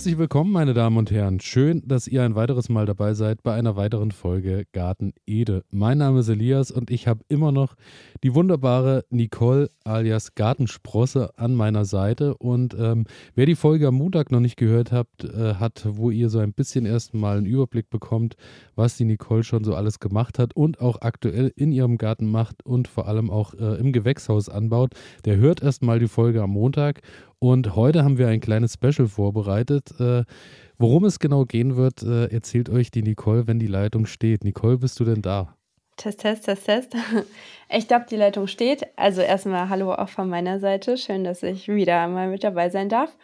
Herzlich willkommen, meine Damen und Herren. Schön, dass ihr ein weiteres Mal dabei seid bei einer weiteren Folge Garten Ede. Mein Name ist Elias und ich habe immer noch die wunderbare Nicole alias Gartensprosse an meiner Seite. Und ähm, wer die Folge am Montag noch nicht gehört habt, äh, hat, wo ihr so ein bisschen erstmal einen Überblick bekommt, was die Nicole schon so alles gemacht hat und auch aktuell in ihrem Garten macht und vor allem auch äh, im Gewächshaus anbaut, der hört erstmal die Folge am Montag. Und heute haben wir ein kleines Special vorbereitet. Äh, worum es genau gehen wird, äh, erzählt euch die Nicole, wenn die Leitung steht. Nicole, bist du denn da? Test, Test, Test, Test. Ich glaube, die Leitung steht. Also erstmal Hallo auch von meiner Seite. Schön, dass ich wieder mal mit dabei sein darf.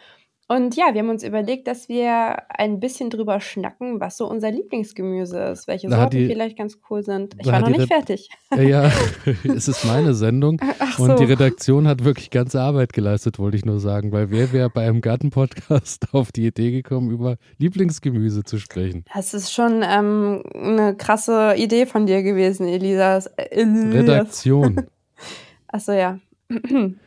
Und ja, wir haben uns überlegt, dass wir ein bisschen drüber schnacken, was so unser Lieblingsgemüse ist, welche da Sorten die, vielleicht ganz cool sind. Ich war noch nicht fertig. Ja, es ist meine Sendung Ach und so. die Redaktion hat wirklich ganze Arbeit geleistet, wollte ich nur sagen, weil wer wäre bei einem Gartenpodcast auf die Idee gekommen, über Lieblingsgemüse zu sprechen? Das ist schon ähm, eine krasse Idee von dir gewesen, Elisa. Elias. Redaktion. Achso, ja.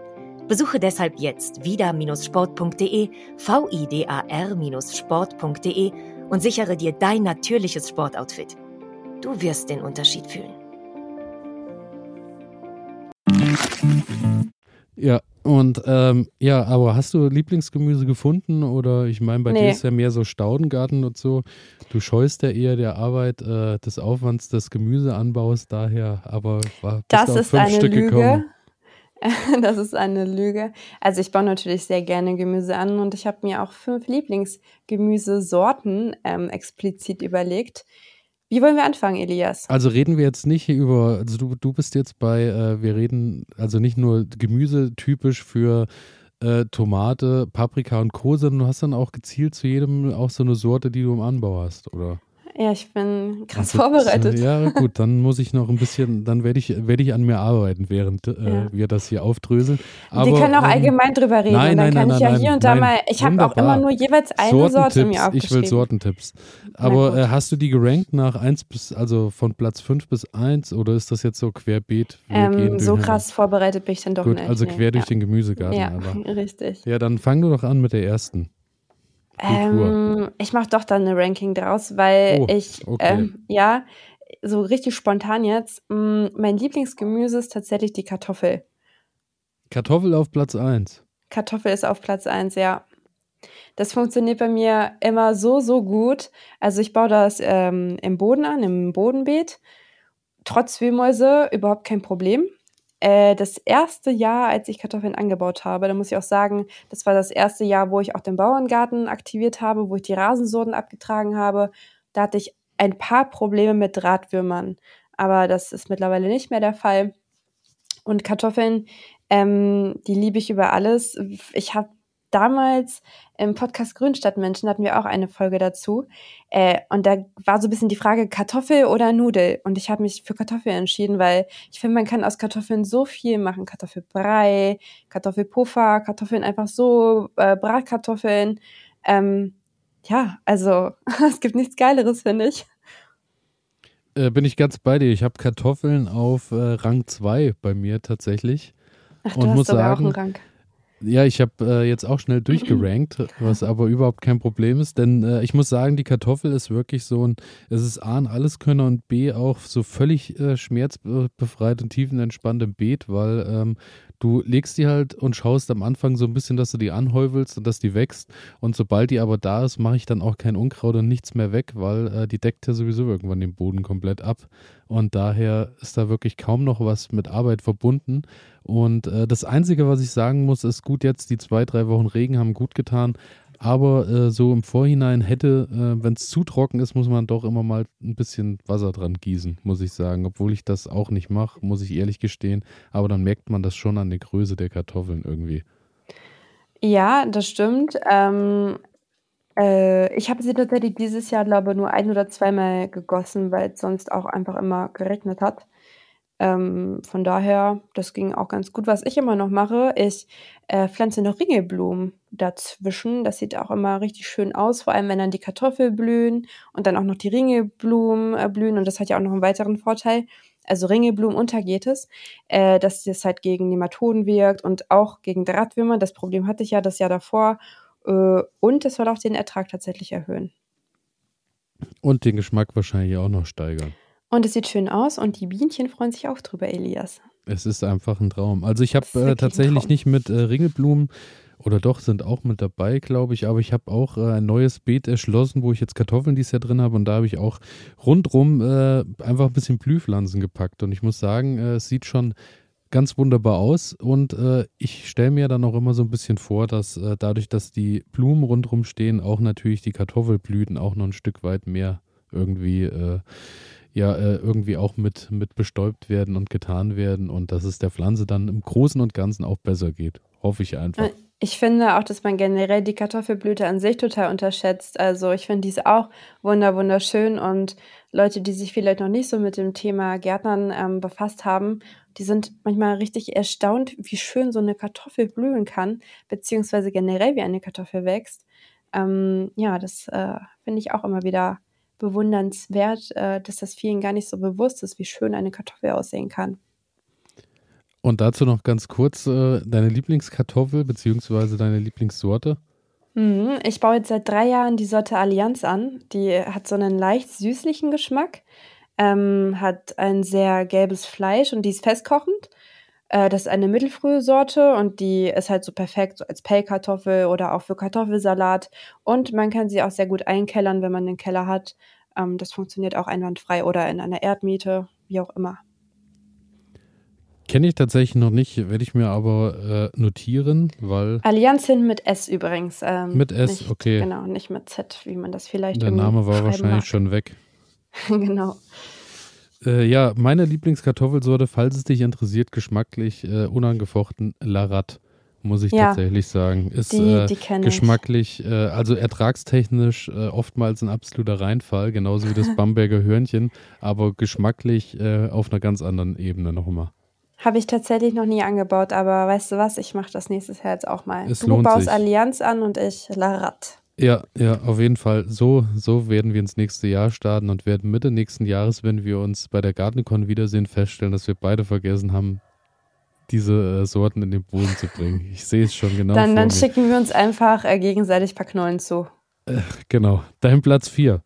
Besuche deshalb jetzt vida-sport.de, vidar-sport.de und sichere dir dein natürliches Sportoutfit. Du wirst den Unterschied fühlen. Ja, und ähm, ja, aber hast du Lieblingsgemüse gefunden? Oder ich meine, bei nee. dir ist ja mehr so Staudengarten und so. Du scheust ja eher der Arbeit äh, des Aufwands des Gemüseanbaus daher, aber war, das ist eine Stück Lüge. Gekommen. das ist eine Lüge. Also ich baue natürlich sehr gerne Gemüse an und ich habe mir auch fünf Lieblingsgemüsesorten ähm, explizit überlegt. Wie wollen wir anfangen, Elias? Also reden wir jetzt nicht über, also du, du bist jetzt bei, äh, wir reden also nicht nur Gemüse typisch für äh, Tomate, Paprika und Co., sondern du hast dann auch gezielt zu jedem auch so eine Sorte, die du im Anbau hast, oder? Ja, ich bin krass also, vorbereitet. Ja, gut, dann muss ich noch ein bisschen, dann werde ich, werde ich an mir arbeiten, während äh, ja. wir das hier aufdröseln. Aber, wir können auch ähm, allgemein drüber reden. Nein, nein, dann kann nein, ich ja hier und da mal, ich habe auch immer nur jeweils eine Sorte mir aufgeschrieben. Ich will Sortentipps. Aber äh, hast du die gerankt nach 1 bis, also von Platz 5 bis 1 oder ist das jetzt so querbeet? Ähm, so krass vorbereitet bin ich dann doch gut, nicht. Also quer nee. durch ja. den Gemüsegarten. Ja, aber. richtig. Ja, dann fang du doch an mit der ersten. Ähm, ich mache doch dann eine Ranking draus, weil oh, ich, okay. ähm, ja, so richtig spontan jetzt, mh, mm, mein Lieblingsgemüse ist tatsächlich die Kartoffel. Kartoffel auf Platz 1. Kartoffel ist auf Platz 1, ja. Das funktioniert bei mir immer so, so gut. Also ich baue das ähm, im Boden an, im Bodenbeet. Trotz Wühlmäuse überhaupt kein Problem. Äh, das erste Jahr, als ich Kartoffeln angebaut habe, da muss ich auch sagen, das war das erste Jahr, wo ich auch den Bauerngarten aktiviert habe, wo ich die Rasensorten abgetragen habe. Da hatte ich ein paar Probleme mit Drahtwürmern, aber das ist mittlerweile nicht mehr der Fall. Und Kartoffeln, ähm, die liebe ich über alles. Ich habe damals im Podcast Grünstadtmenschen hatten wir auch eine Folge dazu. Äh, und da war so ein bisschen die Frage Kartoffel oder Nudel. Und ich habe mich für Kartoffel entschieden, weil ich finde, man kann aus Kartoffeln so viel machen. Kartoffelbrei, Kartoffelpuffer, Kartoffeln einfach so, äh, Bratkartoffeln. Ähm, ja, also es gibt nichts Geileres, finde ich. Äh, bin ich ganz bei dir. Ich habe Kartoffeln auf äh, Rang 2 bei mir tatsächlich. Ach, du und hast muss sagen, auch einen Rang. Ja, ich habe äh, jetzt auch schnell durchgerankt, was aber überhaupt kein Problem ist, denn äh, ich muss sagen, die Kartoffel ist wirklich so ein, es ist A ein Alleskönner und B auch so völlig äh, schmerzbefreit und tiefenentspannt im Beet, weil ähm, du legst die halt und schaust am Anfang so ein bisschen, dass du die anhäufelst und dass die wächst und sobald die aber da ist, mache ich dann auch kein Unkraut und nichts mehr weg, weil äh, die deckt ja sowieso irgendwann den Boden komplett ab und daher ist da wirklich kaum noch was mit Arbeit verbunden und äh, das Einzige, was ich sagen muss, ist gut jetzt, die zwei, drei Wochen Regen haben gut getan. Aber äh, so im Vorhinein hätte, äh, wenn es zu trocken ist, muss man doch immer mal ein bisschen Wasser dran gießen, muss ich sagen. Obwohl ich das auch nicht mache, muss ich ehrlich gestehen. Aber dann merkt man das schon an der Größe der Kartoffeln irgendwie. Ja, das stimmt. Ähm, Äh, ich habe sie tatsächlich dieses Jahr, glaube ich, nur ein oder zweimal gegossen, weil es sonst auch einfach immer geregnet hat. Ähm, von daher, das ging auch ganz gut. Was ich immer noch mache, ich äh, pflanze noch Ringelblumen dazwischen. Das sieht auch immer richtig schön aus, vor allem wenn dann die Kartoffeln blühen und dann auch noch die Ringelblumen äh, blühen. Und das hat ja auch noch einen weiteren Vorteil. Also Ringelblumen untergeht es, äh, dass das halt gegen Nematoden wirkt und auch gegen Drahtwürmer. Das Problem hatte ich ja das Jahr davor. Äh, und es soll auch den Ertrag tatsächlich erhöhen. Und den Geschmack wahrscheinlich auch noch steigern. Und es sieht schön aus und die Bienchen freuen sich auch drüber, Elias. Es ist einfach ein Traum. Also ich habe äh, tatsächlich nicht mit äh, Ringelblumen oder doch sind auch mit dabei, glaube ich, aber ich habe auch äh, ein neues Beet erschlossen, wo ich jetzt Kartoffeln dieses Jahr drin habe und da habe ich auch rundrum äh, einfach ein bisschen Blühpflanzen gepackt und ich muss sagen, äh, es sieht schon ganz wunderbar aus und äh, ich stelle mir dann auch immer so ein bisschen vor, dass dadurch, dass die Blumen rundrum stehen, auch natürlich die Kartoffelblüten auch noch ein Stück weit mehr irgendwie ja äh, irgendwie auch mit, mit bestäubt werden und getan werden und dass es der Pflanze dann im Großen und Ganzen auch besser geht. Hoffe ich einfach. Äh, ich finde auch, dass man generell die Kartoffelblüte an sich total unterschätzt. Also ich finde diese auch wunder wunderschön und Leute, die sich vielleicht noch nicht so mit dem Thema Gärtnern ähm, befasst haben, die sind manchmal richtig erstaunt, wie schön so eine Kartoffel blühen kann, beziehungsweise generell wie eine Kartoffel wächst. Ähm, ja, das äh, finde ich auch immer wieder bewundernswert, äh, dass das vielen gar nicht so bewusst ist, wie schön eine Kartoffel aussehen kann. Und dazu noch ganz kurz äh, deine Lieblingskartoffel bzw. deine Lieblingssorte? Mhm, ich baue jetzt seit drei Jahren die Sorte Allianz an. Die hat so einen leicht süßlichen Geschmack, ähm, hat ein sehr gelbes Fleisch und die ist festkochend. Äh, das ist eine mittelfrühe Sorte und die ist halt so perfekt so als Pellkartoffel oder auch für Kartoffelsalat. Und man kann sie auch sehr gut einkellern, wenn man einen Keller hat. Ähm, das funktioniert auch einwandfrei oder in einer Erdmiete, wie auch immer. Kenne ich tatsächlich noch nicht, werde ich mir aber äh, notieren, weil. Allianz hin mit S übrigens. Ähm, mit S, nicht, okay. Genau, nicht mit Z, wie man das vielleicht Der Name war wahrscheinlich mag. schon weg. genau. Äh, ja, meine Lieblingskartoffelsorte, falls es dich interessiert, geschmacklich äh, unangefochten Larat, muss ich ja, tatsächlich sagen. Ist die, äh, die geschmacklich, äh, also ertragstechnisch äh, oftmals ein absoluter Reinfall, genauso wie das Bamberger Hörnchen, aber geschmacklich äh, auf einer ganz anderen Ebene nochmal. Habe ich tatsächlich noch nie angebaut, aber weißt du was, ich mache das nächstes Jahr jetzt auch mal. Es du baust sich. Allianz an und ich Larat. Ja, ja, auf jeden Fall. So, so werden wir ins nächste Jahr starten und werden Mitte nächsten Jahres, wenn wir uns bei der Gartencon wiedersehen, feststellen, dass wir beide vergessen haben, diese äh, Sorten in den Boden zu bringen. Ich sehe es schon genau. Dann, dann schicken wir uns einfach äh, gegenseitig ein paar Knollen zu. Äh, genau. Dein Platz 4.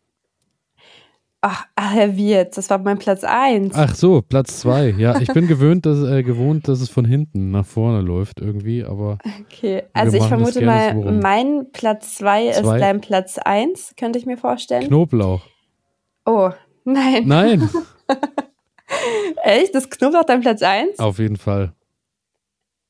Ach, ach, wie jetzt? Das war mein Platz 1. Ach so, Platz 2. Ja, ich bin gewöhnt, dass, äh, gewohnt, dass es von hinten nach vorne läuft irgendwie, aber. Okay, also ich vermute mal, mein Platz 2 ist dein Platz 1, könnte ich mir vorstellen. Knoblauch. Oh, nein. Nein. Echt? Das Knoblauch dein Platz 1? Auf jeden Fall.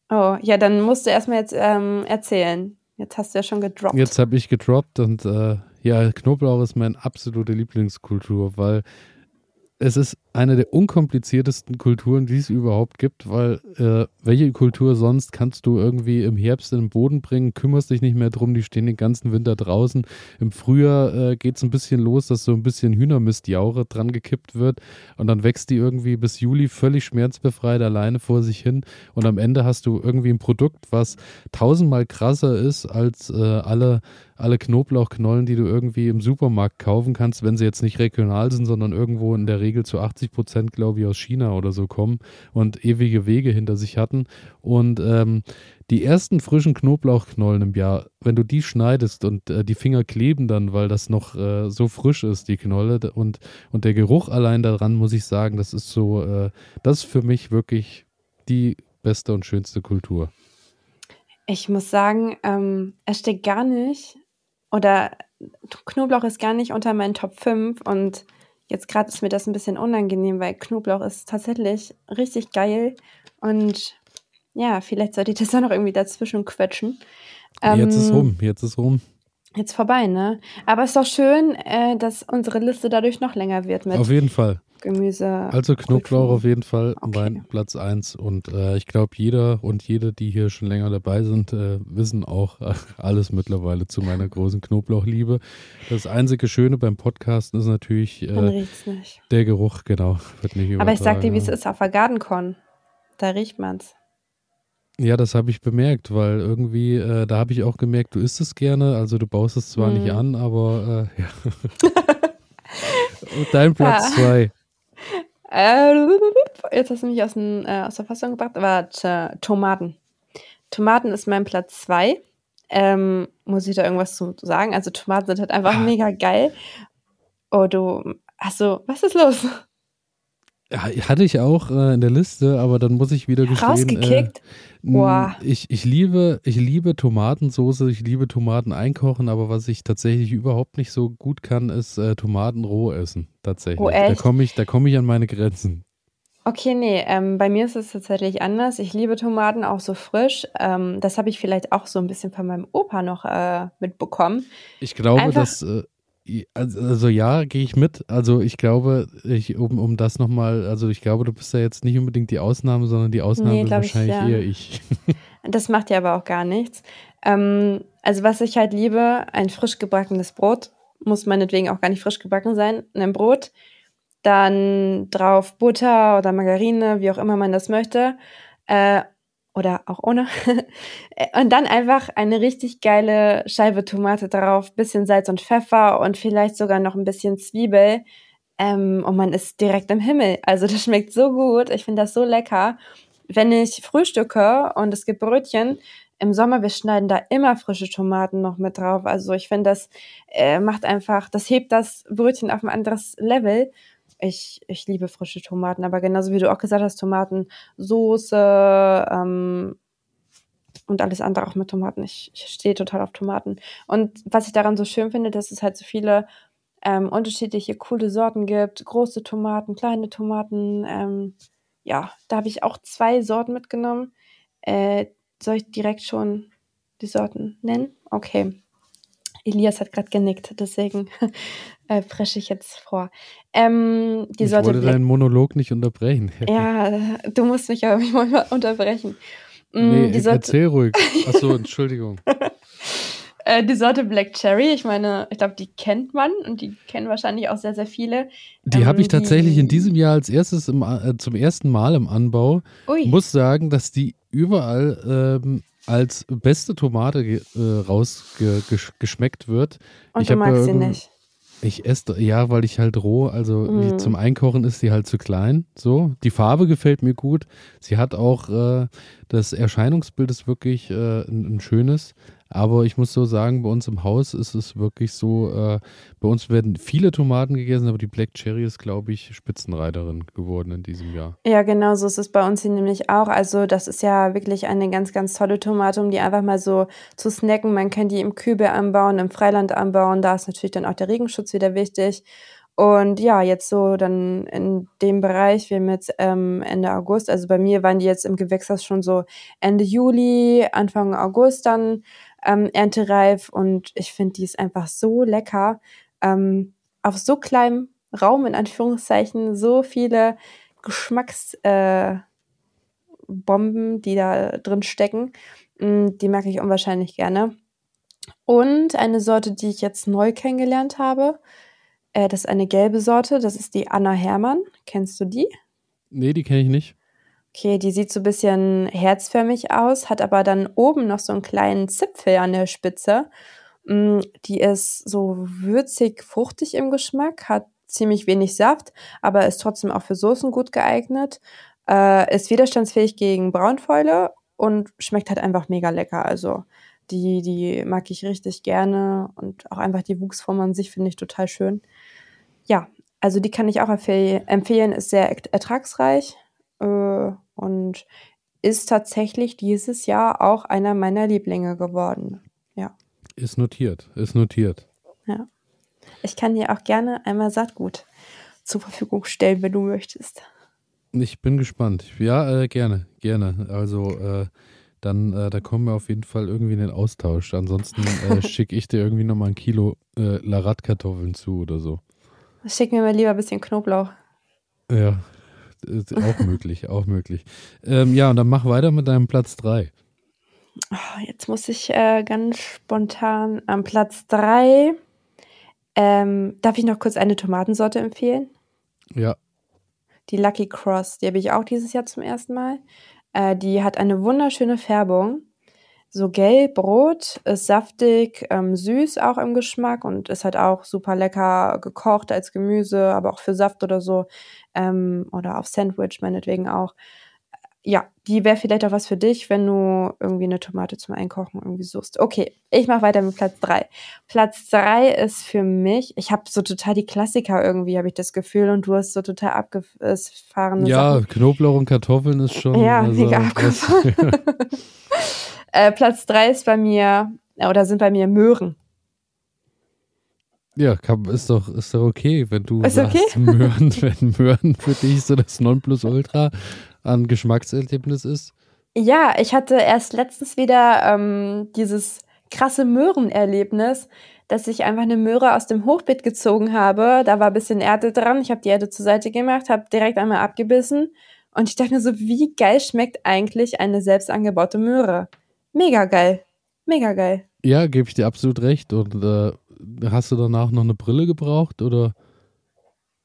Oh, ja, dann musst du erstmal jetzt ähm, erzählen. Jetzt hast du ja schon gedroppt. Jetzt habe ich gedroppt und äh, ja, Knoblauch ist meine absolute Lieblingskultur, weil es ist eine der unkompliziertesten Kulturen, die es überhaupt gibt, weil äh, welche Kultur sonst kannst du irgendwie im Herbst in den Boden bringen, kümmerst dich nicht mehr drum, die stehen den ganzen Winter draußen. Im Frühjahr äh, geht es ein bisschen los, dass so ein bisschen Hühnermistjauche dran gekippt wird und dann wächst die irgendwie bis Juli völlig schmerzbefreit alleine vor sich hin und am Ende hast du irgendwie ein Produkt, was tausendmal krasser ist als äh, alle alle Knoblauchknollen, die du irgendwie im Supermarkt kaufen kannst, wenn sie jetzt nicht regional sind, sondern irgendwo in der Regel zu 80 Prozent, glaube ich, aus China oder so kommen und ewige Wege hinter sich hatten. Und ähm, die ersten frischen Knoblauchknollen im Jahr, wenn du die schneidest und äh, die Finger kleben dann, weil das noch äh, so frisch ist, die Knolle und, und der Geruch allein daran, muss ich sagen, das ist so, äh, das ist für mich wirklich die beste und schönste Kultur. Ich muss sagen, ähm, es steht gar nicht oder Knoblauch ist gar nicht unter meinen Top 5 und jetzt gerade ist mir das ein bisschen unangenehm, weil Knoblauch ist tatsächlich richtig geil und ja, vielleicht sollte ich das auch noch irgendwie dazwischen quetschen. Ähm, jetzt ist rum, jetzt ist rum. Jetzt vorbei, ne? Aber es ist doch schön, äh, dass unsere Liste dadurch noch länger wird mit Auf jeden Fall. Gemüse. Also Knoblauch auf jeden Fall Okay. mein Platz 1 und äh, ich glaube jeder und jede, die hier schon länger dabei sind, äh, wissen auch äh, alles mittlerweile zu meiner großen Knoblauchliebe. Das einzige Schöne beim Podcasten ist natürlich äh, der Geruch, genau, wird nicht Aber ich sag dir, wie es ist auf der Gardencon. Da riecht man's. Ja, das habe ich bemerkt, weil irgendwie, äh, da habe ich auch gemerkt, du isst es gerne, also du baust es zwar nicht Mhm. an, aber äh, ja. Dein Platz Ja. 2. Äh, jetzt hast du mich aus, dem, äh, aus der Fassung gebracht. Warte, Tomaten. Tomaten ist mein Platz zwei. Ähm, muss ich da irgendwas zu sagen? Also Tomaten sind halt einfach Ah. mega geil. Oh, du, achso, was ist los? Hatte ich auch äh, in der Liste, aber dann muss ich wieder gestehen. Rausgekickt? Äh, Boah. ich, ich, liebe, ich liebe Tomatensoße, ich liebe Tomaten einkochen, aber was ich tatsächlich überhaupt nicht so gut kann, ist äh, Tomaten roh essen. Tatsächlich. Oh, da echt? komme ich, da komm ich an meine Grenzen. Okay, nee, ähm, bei mir ist es tatsächlich anders. Ich liebe Tomaten auch so frisch. Ähm, das habe ich vielleicht auch so ein bisschen von meinem Opa noch äh, mitbekommen. Ich glaube, Einfach- dass. Äh, also, also ja, gehe ich mit. Also ich glaube, ich, um, um das nochmal, also ich glaube, du bist ja jetzt nicht unbedingt die Ausnahme, sondern die Ausnahme Nee, ist glaub ich, wahrscheinlich ja. eher ich. Das macht ja aber auch gar nichts. Ähm, also was ich halt liebe, ein frisch gebackenes Brot, muss meinetwegen auch gar nicht frisch gebacken sein, ein Brot, dann drauf Butter oder Margarine, wie auch immer man das möchte, äh, oder auch ohne. und dann einfach eine richtig geile Scheibe Tomate drauf, bisschen Salz und Pfeffer und vielleicht sogar noch ein bisschen Zwiebel. Ähm, und man ist direkt im Himmel. Also das schmeckt so gut. Ich finde das so lecker. Wenn ich frühstücke und es gibt Brötchen, im Sommer, wir schneiden da immer frische Tomaten noch mit drauf. Also ich finde, das äh, macht einfach, das hebt das Brötchen auf ein anderes Level. Ich, ich liebe frische Tomaten, aber genauso wie du auch gesagt hast, Tomatensoße ähm, und alles andere auch mit Tomaten. Ich, ich stehe total auf Tomaten. Und was ich daran so schön finde, dass es halt so viele ähm, unterschiedliche coole Sorten gibt. Große Tomaten, kleine Tomaten. Ähm, ja, da habe ich auch zwei Sorten mitgenommen. Äh, soll ich direkt schon die Sorten nennen? Okay. Elias hat gerade genickt, deswegen äh, presche ich jetzt vor. Ähm, die ich Sorte wollte Black deinen Monolog nicht unterbrechen. ja, du musst mich aber manchmal unterbrechen. Mm, Nee, Sorte, erzähl ruhig. Achso, Entschuldigung. äh, die Sorte Black Cherry, ich meine, ich glaube, die kennt man und die kennen wahrscheinlich auch sehr, sehr viele. Die Ähm, habe ich tatsächlich die- in diesem Jahr als erstes im, äh, zum ersten Mal im Anbau. Ui, Muss sagen, dass die überall ähm, als beste Tomate ge- äh, rausgeschmeckt wird. und ich du magst sie irgend- nicht. Ich esse, ja, weil ich halt roh, also Mm. zum Einkochen ist sie halt zu klein. So, die Farbe gefällt mir gut. Sie hat auch äh, das Erscheinungsbild ist wirklich äh, ein, ein schönes. Aber ich muss so sagen, bei uns im Haus ist es wirklich so, äh, bei uns werden viele Tomaten gegessen, aber die Black Cherry ist, glaube ich, Spitzenreiterin geworden in diesem Jahr. Ja, genau so ist es bei uns hier nämlich auch. Also das ist ja wirklich eine ganz, ganz tolle Tomate, um die einfach mal so zu snacken. Man kann die im Kübel anbauen, im Freiland anbauen. Da ist natürlich dann auch der Regenschutz wieder wichtig. Und ja, jetzt so dann in dem Bereich, wir haben jetzt ähm, Ende August, also bei mir waren die jetzt im Gewächshaus schon so Ende Juli, Anfang August dann ähm, erntereif und ich finde, die ist einfach so lecker. Ähm, auf so kleinem Raum, in Anführungszeichen, so viele Geschmacksbomben, äh, die da drin stecken. Mm, Die mag ich unwahrscheinlich gerne. Und eine Sorte, die ich jetzt neu kennengelernt habe, äh, das ist eine gelbe Sorte, das ist die Anna Hermann. Kennst du die? Nee, die kenne ich nicht. Okay, die sieht so ein bisschen herzförmig aus, hat aber dann oben noch so einen kleinen Zipfel an der Spitze. Mm, Die ist so würzig, fruchtig im Geschmack, hat ziemlich wenig Saft, aber ist trotzdem auch für Soßen gut geeignet. Äh, ist widerstandsfähig gegen Braunfäule und schmeckt halt einfach mega lecker. Also die, die mag ich richtig gerne und auch einfach die Wuchsform an sich finde ich total schön. Ja, also die kann ich auch empfehl empfehlen, ist sehr er- ertragsreich äh, und ist tatsächlich dieses Jahr auch einer meiner Lieblinge geworden. Ist notiert, ist notiert. Ich kann dir auch gerne einmal Saatgut zur Verfügung stellen, wenn du möchtest. Ich bin gespannt. Ja, äh, gerne, gerne. Also äh, dann äh, da kommen wir auf jeden Fall irgendwie in den Austausch. Ansonsten äh, schicke ich dir irgendwie nochmal ein Kilo äh, Larat-Kartoffeln zu oder so. Schick mir mal lieber ein bisschen Knoblauch. Ja, auch möglich, auch möglich. Ähm, ja, und dann mach weiter mit deinem Platz 3. Oh, jetzt muss ich äh, ganz spontan am Platz 3. Ähm, darf ich noch kurz eine Tomatensorte empfehlen? Ja. Die Lucky Cross, die habe ich auch dieses Jahr zum ersten Mal. Äh, die hat eine wunderschöne Färbung. So gelb, rot, ist saftig, ähm, süß auch im Geschmack und ist halt auch super lecker gekocht als Gemüse, aber auch für Saft oder so. Ähm, oder auf Sandwich meinetwegen auch ja, die wäre vielleicht auch was für dich, wenn du irgendwie eine Tomate zum Einkochen irgendwie suchst. Okay, ich mache weiter mit Platz drei. Platz drei ist für mich, ich habe so total die Klassiker irgendwie, habe ich das Gefühl, und du hast so total abgefahren. Ja, Sachen. Knoblauch und Kartoffeln ist schon. Ja, also, mega abgefahren. äh, Platz drei ist bei mir, oder sind bei mir Möhren. Ja, ist doch, ist doch okay, wenn du ist sagst, okay? Möhren, wenn Möhren für dich so das Nonplusultra an Geschmackserlebnis ist? Ja, ich hatte erst letztens wieder ähm, dieses krasse Möhrenerlebnis, dass ich einfach eine Möhre aus dem Hochbeet gezogen habe. Da war ein bisschen Erde dran. Ich habe die Erde zur Seite gemacht, habe direkt einmal abgebissen. Und ich dachte mir so, wie geil schmeckt eigentlich eine selbst angebaute Möhre? Mega geil. Mega geil. Ja, gebe ich dir absolut recht. Und äh, hast du danach noch eine Brille gebraucht oder?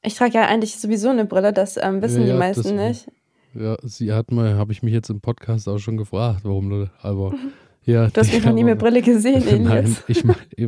Ich trage ja eigentlich sowieso eine Brille, das ähm, wissen ja, die meisten nicht. Ja, sie hat mal, habe ich mich jetzt im Podcast auch schon gefragt, warum, aber ja. Du hast mich noch nie mit Brille gesehen. Nein, ich,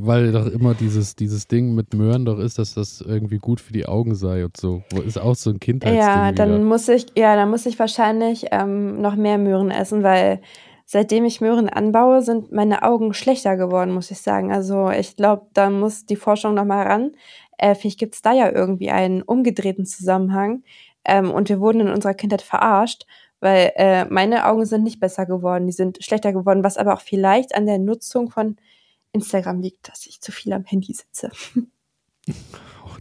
weil doch immer dieses, dieses Ding mit Möhren doch ist, dass das irgendwie gut für die Augen sei und so. Ist auch so ein Kindheitsding. Ja, dann wieder. muss ich, ja, dann muss ich wahrscheinlich ähm, noch mehr Möhren essen, weil seitdem ich Möhren anbaue, sind meine Augen schlechter geworden, muss ich sagen. Also ich glaube, da muss die Forschung noch mal ran. Äh, vielleicht gibt es da ja irgendwie einen umgedrehten Zusammenhang. Ähm, und wir wurden in unserer Kindheit verarscht, weil äh, meine Augen sind nicht besser geworden, die sind schlechter geworden, was aber auch vielleicht an der Nutzung von Instagram liegt, dass ich zu viel am Handy sitze.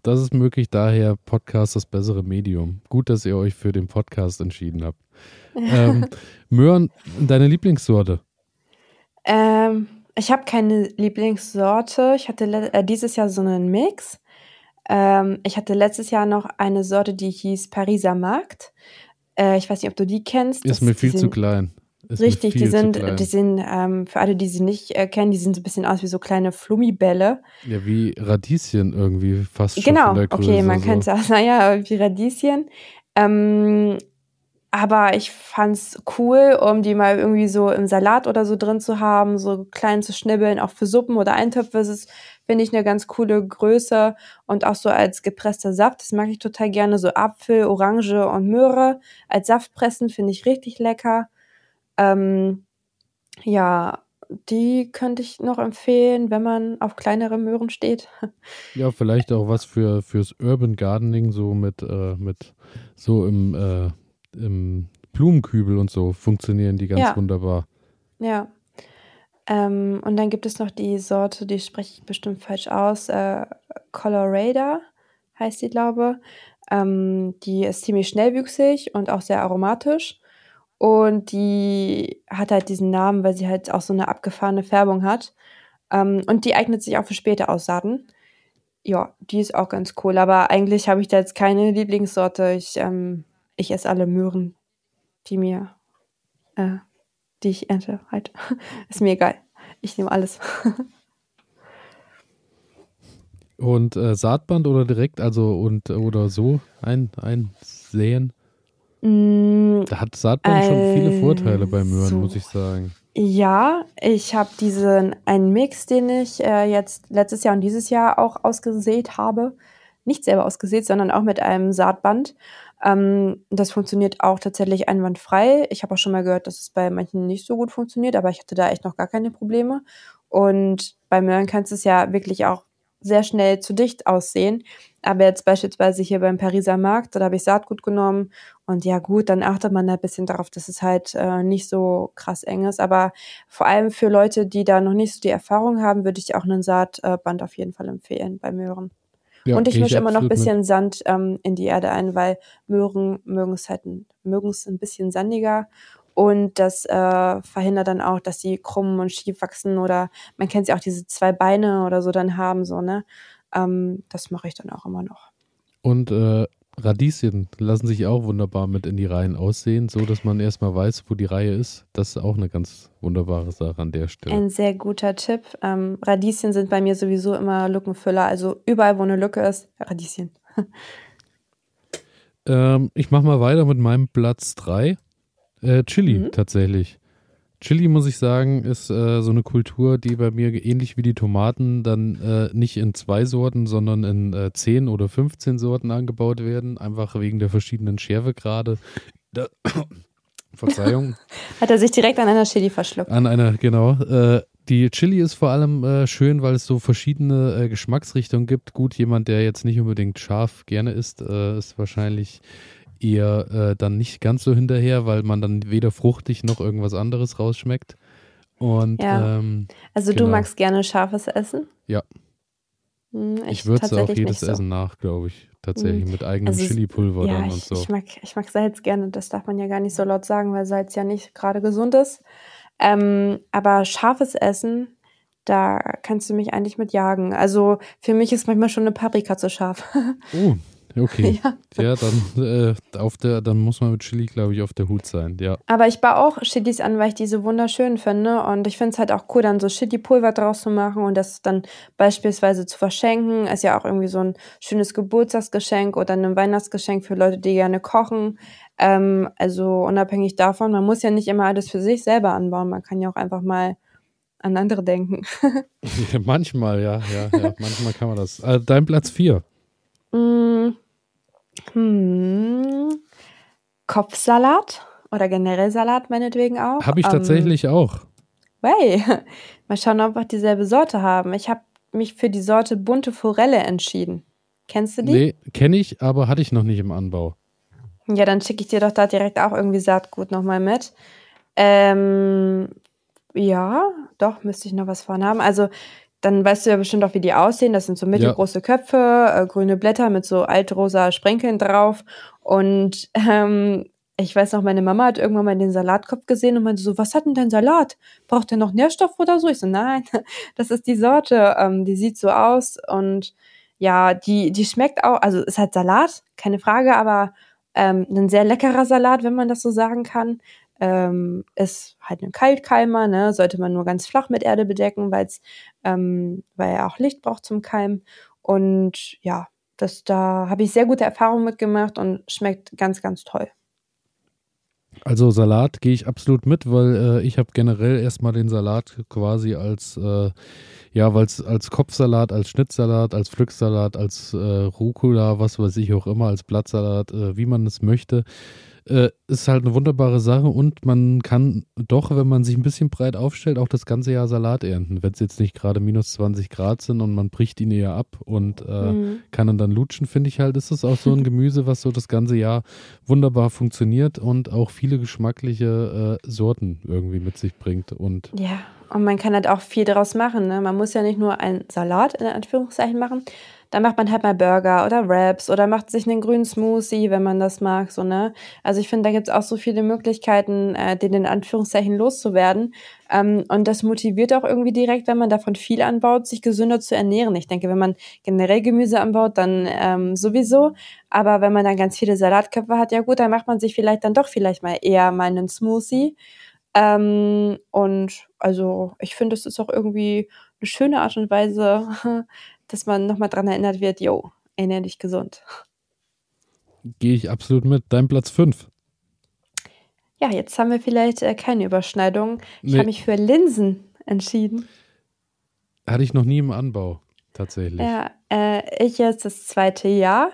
Das ist möglich, daher Podcast das bessere Medium. Gut, dass ihr euch für den Podcast entschieden habt. ähm, Möhren, deine Lieblingssorte? Ähm, ich habe keine Lieblingssorte. Ich hatte äh, dieses Jahr so einen Mix. Ähm, ich hatte letztes Jahr noch eine Sorte, die hieß Pariser Markt. Äh, ich weiß nicht, ob du die kennst. Ist das, mir viel zu klein. Richtig, die sind, die sind ähm, für alle, die sie nicht äh, kennen, die sehen so ein bisschen aus wie so kleine Flummibälle. Ja, wie Radieschen irgendwie fast schon Genau, Größe, okay, man so. könnte sagen, naja, wie Radieschen. Ähm, aber ich fand's cool, um die mal irgendwie so im Salat oder so drin zu haben, so klein zu schnibbeln, auch für Suppen oder Eintöpfe ist es finde ich eine ganz coole Größe und auch so als gepresster Saft. Das mag ich total gerne. So Apfel, Orange und Möhre als Saft pressen finde ich richtig lecker. Ähm, ja, die könnte ich noch empfehlen, wenn man auf kleinere Möhren steht. Ja, vielleicht auch was für fürs Urban Gardening, so mit, äh, mit so im, äh, im Blumenkübel und so funktionieren die ganz ja. wunderbar. Ja. Ähm, und dann gibt es noch die Sorte, die spreche ich bestimmt falsch aus, äh, Colorado heißt die, glaube ähm, Die ist ziemlich schnellwüchsig und auch sehr aromatisch. Und die hat halt diesen Namen, weil sie halt auch so eine abgefahrene Färbung hat. Ähm, und die eignet sich auch für späte Aussaaten. Ja, die ist auch ganz cool. Aber eigentlich habe ich da jetzt keine Lieblingssorte. Ich, ähm, ich esse alle Möhren, die mir äh, die ich ernte. Halt. Ist mir egal. Ich nehme alles. und äh, Saatband oder direkt, also und oder so ein, einsäen? Mm, da hat Saatband also, schon viele Vorteile bei Möhren, muss ich sagen. Ja, ich habe diesen einen Mix, den ich äh, jetzt letztes Jahr und dieses Jahr auch ausgesät habe. Nicht selber ausgesät, sondern auch mit einem Saatband. Ähm, das funktioniert auch tatsächlich einwandfrei. Ich habe auch schon mal gehört, dass es bei manchen nicht so gut funktioniert, aber ich hatte da echt noch gar keine Probleme. Und bei Möhren kann es ja wirklich auch sehr schnell zu dicht aussehen. Aber jetzt beispielsweise hier beim Pariser Markt, da habe ich Saatgut genommen und ja gut, dann achtet man da ein bisschen darauf, dass es halt äh, nicht so krass eng ist. Aber vor allem für Leute, die da noch nicht so die Erfahrung haben, würde ich auch einen Saatband auf jeden Fall empfehlen bei Möhren. Ja, und ich mische immer noch ein bisschen mit. Sand ähm, in die Erde ein, weil Möhren mögen es halt mögen es ein bisschen sandiger Und das äh, verhindert dann auch, dass sie krumm und schief wachsen oder man kennt sie auch diese zwei Beine oder so dann haben, so, ne? Ähm, das mache ich dann auch immer noch. Und äh, Radieschen lassen sich auch wunderbar mit in die Reihen aussehen, so dass man erstmal weiß, wo die Reihe ist. Das ist auch eine ganz wunderbare Sache an der Stelle. Ein sehr guter Tipp. Ähm, Radieschen sind bei mir sowieso immer Lückenfüller. Also überall, wo eine Lücke ist, Radieschen. ähm, ich mache mal weiter mit meinem Platz 3. Äh, Chili mhm. tatsächlich. Chili, muss ich sagen, ist äh, so eine Kultur, die bei mir ähnlich wie die Tomaten dann äh, nicht in zwei Sorten, sondern in äh, 10 oder 15 Sorten angebaut werden, einfach wegen der verschiedenen Schärfegrade. Da, Verzeihung. Hat er sich direkt an einer Chili verschluckt. An einer, genau. Äh, die Chili ist vor allem äh, schön, weil es so verschiedene äh, Geschmacksrichtungen gibt. Gut, jemand, der jetzt nicht unbedingt scharf gerne isst, äh, ist wahrscheinlich eher äh, dann nicht ganz so hinterher, weil man dann weder fruchtig noch irgendwas anderes rausschmeckt. Und, ja. Ähm, also genau. du magst gerne scharfes Essen? Ja. Hm, ich würze auch jedes so. Essen nach, glaube ich. Tatsächlich hm. mit eigenem also, Chili-Pulver ja, dann und ich, so. Ich mag, ich mag Salz gerne, das darf man ja gar nicht so laut sagen, weil Salz ja nicht gerade gesund ist. Ähm, aber scharfes Essen, da kannst du mich eigentlich mit jagen. Also für mich ist manchmal schon eine Paprika zu scharf. Oh, Okay. Ja, ja dann, äh, auf der, dann muss man mit Chili, glaube ich, auf der Hut sein, ja. Aber ich baue auch Chilis an, weil ich diese wunderschön finde. Und ich finde es halt auch cool, dann so Chili-Pulver draus zu machen und das dann beispielsweise zu verschenken. Ist ja auch irgendwie so ein schönes Geburtstagsgeschenk oder ein Weihnachtsgeschenk für Leute, die gerne kochen. Ähm, also unabhängig davon, man muss ja nicht immer alles für sich selber anbauen. Man kann ja auch einfach mal an andere denken. manchmal, ja, ja, ja. Manchmal kann man das. Äh, dein Platz 4. Mm, hm, Kopfsalat oder generell Salat meinetwegen auch. Habe ich ähm, tatsächlich auch. Hey, mal schauen, ob wir dieselbe Sorte haben. Ich habe mich für die Sorte bunte Forelle entschieden. Kennst du die? Nee, kenne ich, aber hatte ich noch nicht im Anbau. Ja, dann schicke ich dir doch da direkt auch irgendwie Saatgut nochmal mit. Ähm, ja, doch, müsste ich noch was von haben. Also dann weißt du ja bestimmt auch, wie die aussehen. Das sind so mittelgroße ja. Köpfe, äh, grüne Blätter mit so altrosa Sprenkeln drauf. Und ähm, ich weiß noch, meine Mama hat irgendwann mal den Salatkopf gesehen und meinte so, was hat denn dein Salat? Braucht der noch Nährstoff oder so? Ich so, nein, das ist die Sorte. Ähm, die sieht so aus und ja, die, die schmeckt auch, also ist halt Salat, keine Frage, aber ähm, ein sehr leckerer Salat, wenn man das so sagen kann ähm, ist halt ein Kaltkeimer, ne? sollte man nur ganz flach mit Erde bedecken, weil's, ähm, weil er auch Licht braucht zum Keimen. Und ja, das, da habe ich sehr gute Erfahrungen mitgemacht und schmeckt ganz, ganz toll. Also Salat gehe ich absolut mit, weil äh, ich habe generell erstmal den Salat quasi als äh, ja, weil es als Kopfsalat, als Schnittsalat, als Pflücksalat, als äh, Rucola, was weiß ich auch immer, als Blattsalat, äh, wie man es möchte, äh, ist halt eine wunderbare Sache und man kann doch, wenn man sich ein bisschen breit aufstellt, auch das ganze Jahr Salat ernten. Wenn es jetzt nicht gerade minus 20 Grad sind und man bricht ihn eher ab und äh, mhm. kann ihn dann lutschen, finde ich halt, ist es auch so ein Gemüse, was so das ganze Jahr wunderbar funktioniert und auch viele geschmackliche äh, Sorten irgendwie mit sich bringt. Und ja, und man kann halt auch viel daraus machen. Ne? Man muss ja nicht nur einen Salat in Anführungszeichen machen, dann macht man halt mal Burger oder Wraps oder macht sich einen grünen Smoothie, wenn man das mag, so, ne? Also ich finde, da gibt's auch so viele Möglichkeiten, äh, den in Anführungszeichen loszuwerden. Ähm, und das motiviert auch irgendwie direkt, wenn man davon viel anbaut, sich gesünder zu ernähren. Ich denke, wenn man generell Gemüse anbaut, dann ähm, sowieso. Aber wenn man dann ganz viele Salatköpfe hat, ja gut, dann macht man sich vielleicht dann doch vielleicht mal eher mal einen Smoothie. Ähm, und also ich finde, es ist auch irgendwie eine schöne Art und Weise, dass man nochmal dran erinnert wird, yo, ernähr dich gesund. Gehe ich absolut mit. Dein Platz 5. Ja, jetzt haben wir vielleicht äh, keine Überschneidung. Ich nee. habe mich für Linsen entschieden. Hatte ich noch nie im Anbau, tatsächlich. Ja, äh, ich jetzt das zweite Jahr.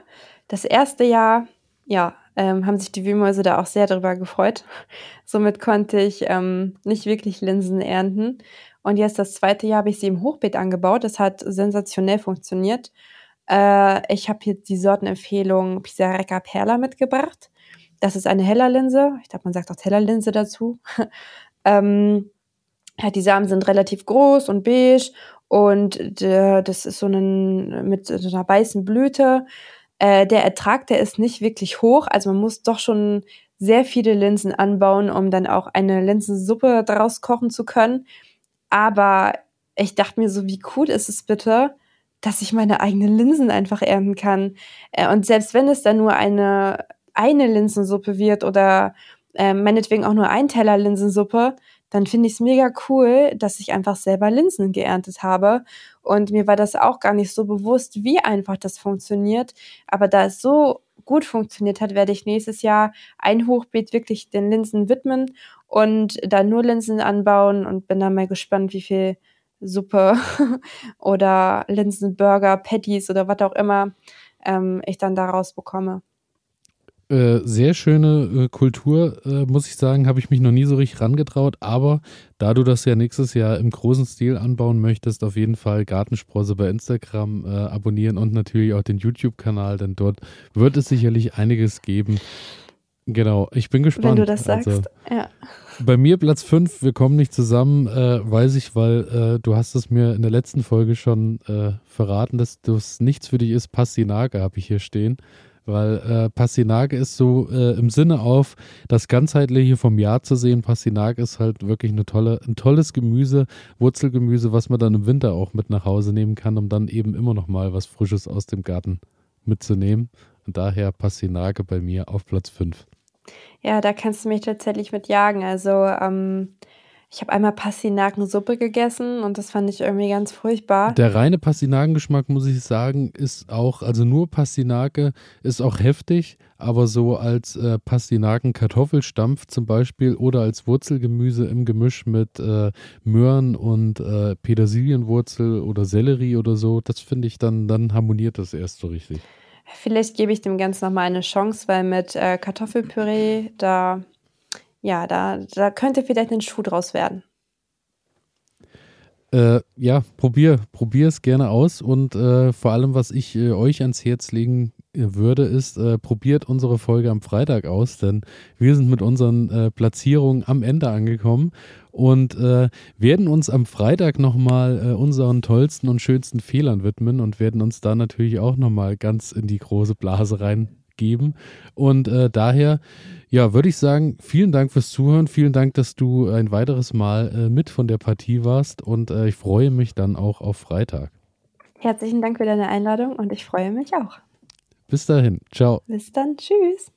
Das erste Jahr, ja, ähm, haben sich die Wühlmäuse da auch sehr darüber gefreut. Somit konnte ich ähm, nicht wirklich Linsen ernten. Und jetzt das zweite Jahr habe ich sie im Hochbeet angebaut. Das hat sensationell funktioniert. Äh, ich habe hier die Sortenempfehlung Pizarreca Perla mitgebracht. Das ist eine Hellerlinse. Ich glaube, man sagt auch Tellerlinse dazu. ähm, ja, die Samen sind relativ groß und beige und äh, das ist so ein, mit so einer weißen Blüte. Äh, der Ertrag, der ist nicht wirklich hoch. Also man muss doch schon sehr viele Linsen anbauen, um dann auch eine Linsensuppe daraus kochen zu können. Aber ich dachte mir so, wie cool ist es bitte, dass ich meine eigenen Linsen einfach ernten kann. Äh, und selbst wenn es dann nur eine, eine Linsensuppe wird oder äh, meinetwegen auch nur ein Teller Linsensuppe, dann finde ich es mega cool, dass ich einfach selber Linsen geerntet habe. Und mir war das auch gar nicht so bewusst, wie einfach das funktioniert. Aber da es so gut funktioniert hat, werde ich nächstes Jahr ein Hochbeet wirklich den Linsen widmen und da nur Linsen anbauen und bin dann mal gespannt, wie viel Suppe oder Linsenburger, Patties oder was auch immer ähm, ich dann daraus bekomme. Äh, sehr schöne äh, Kultur, äh, muss ich sagen, habe ich mich noch nie so richtig rangetraut. Aber da du das ja nächstes Jahr im großen Stil anbauen möchtest, auf jeden Fall Gartensprosse bei Instagram äh, abonnieren und natürlich auch den YouTube-Kanal, denn dort wird es sicherlich einiges geben. Genau, ich bin gespannt. Wenn du das sagst, also, ja. Bei mir Platz 5, wir kommen nicht zusammen, äh, weiß ich, weil äh, du hast es mir in der letzten Folge schon verraten, dass das nichts für dich ist. Pastinake habe ich hier stehen weil äh, Pastinake ist so äh, im Sinne auf das ganzheitliche vom Jahr zu sehen. Pastinake ist halt wirklich eine tolle, ein tolles Gemüse, Wurzelgemüse, was man dann im Winter auch mit nach Hause nehmen kann, um dann eben immer noch mal was Frisches aus dem Garten mitzunehmen. Und daher Pastinake bei mir auf Platz 5. Ja, da kannst du mich tatsächlich mit jagen. Also ähm, ich habe einmal Pastinakensuppe gegessen und das fand ich irgendwie ganz furchtbar. Der reine Pastinakengeschmack, muss ich sagen, ist auch, also nur Pastinake ist auch heftig, aber so als äh, Pastinaken-Kartoffelstampf zum Beispiel oder als Wurzelgemüse im Gemisch mit äh, Möhren und äh, Petersilienwurzel oder Sellerie oder so, das finde ich dann, dann harmoniert das erst so richtig. Vielleicht gebe ich dem Ganzen nochmal eine Chance, weil mit äh, Kartoffelpüree, da ja, da, da könnte vielleicht ein Schuh draus werden. Äh, ja, probier, probier es gerne aus und äh, vor allem, was ich äh, euch ans Herz legen äh, würde, ist, äh, probiert unsere Folge am Freitag aus, denn wir sind mit unseren äh, Platzierungen am Ende angekommen und werden uns am Freitag nochmal unseren tollsten und schönsten Fehlern widmen und werden uns da natürlich auch nochmal ganz in die große Blase reingeben und daher ja, würde ich sagen, vielen Dank fürs Zuhören. Vielen Dank, dass du ein weiteres Mal äh, mit von der Partie warst und äh, ich freue mich dann auch auf Freitag. Herzlichen Dank für deine Einladung und ich freue mich auch. Bis dahin. Ciao. Bis dann. Tschüss.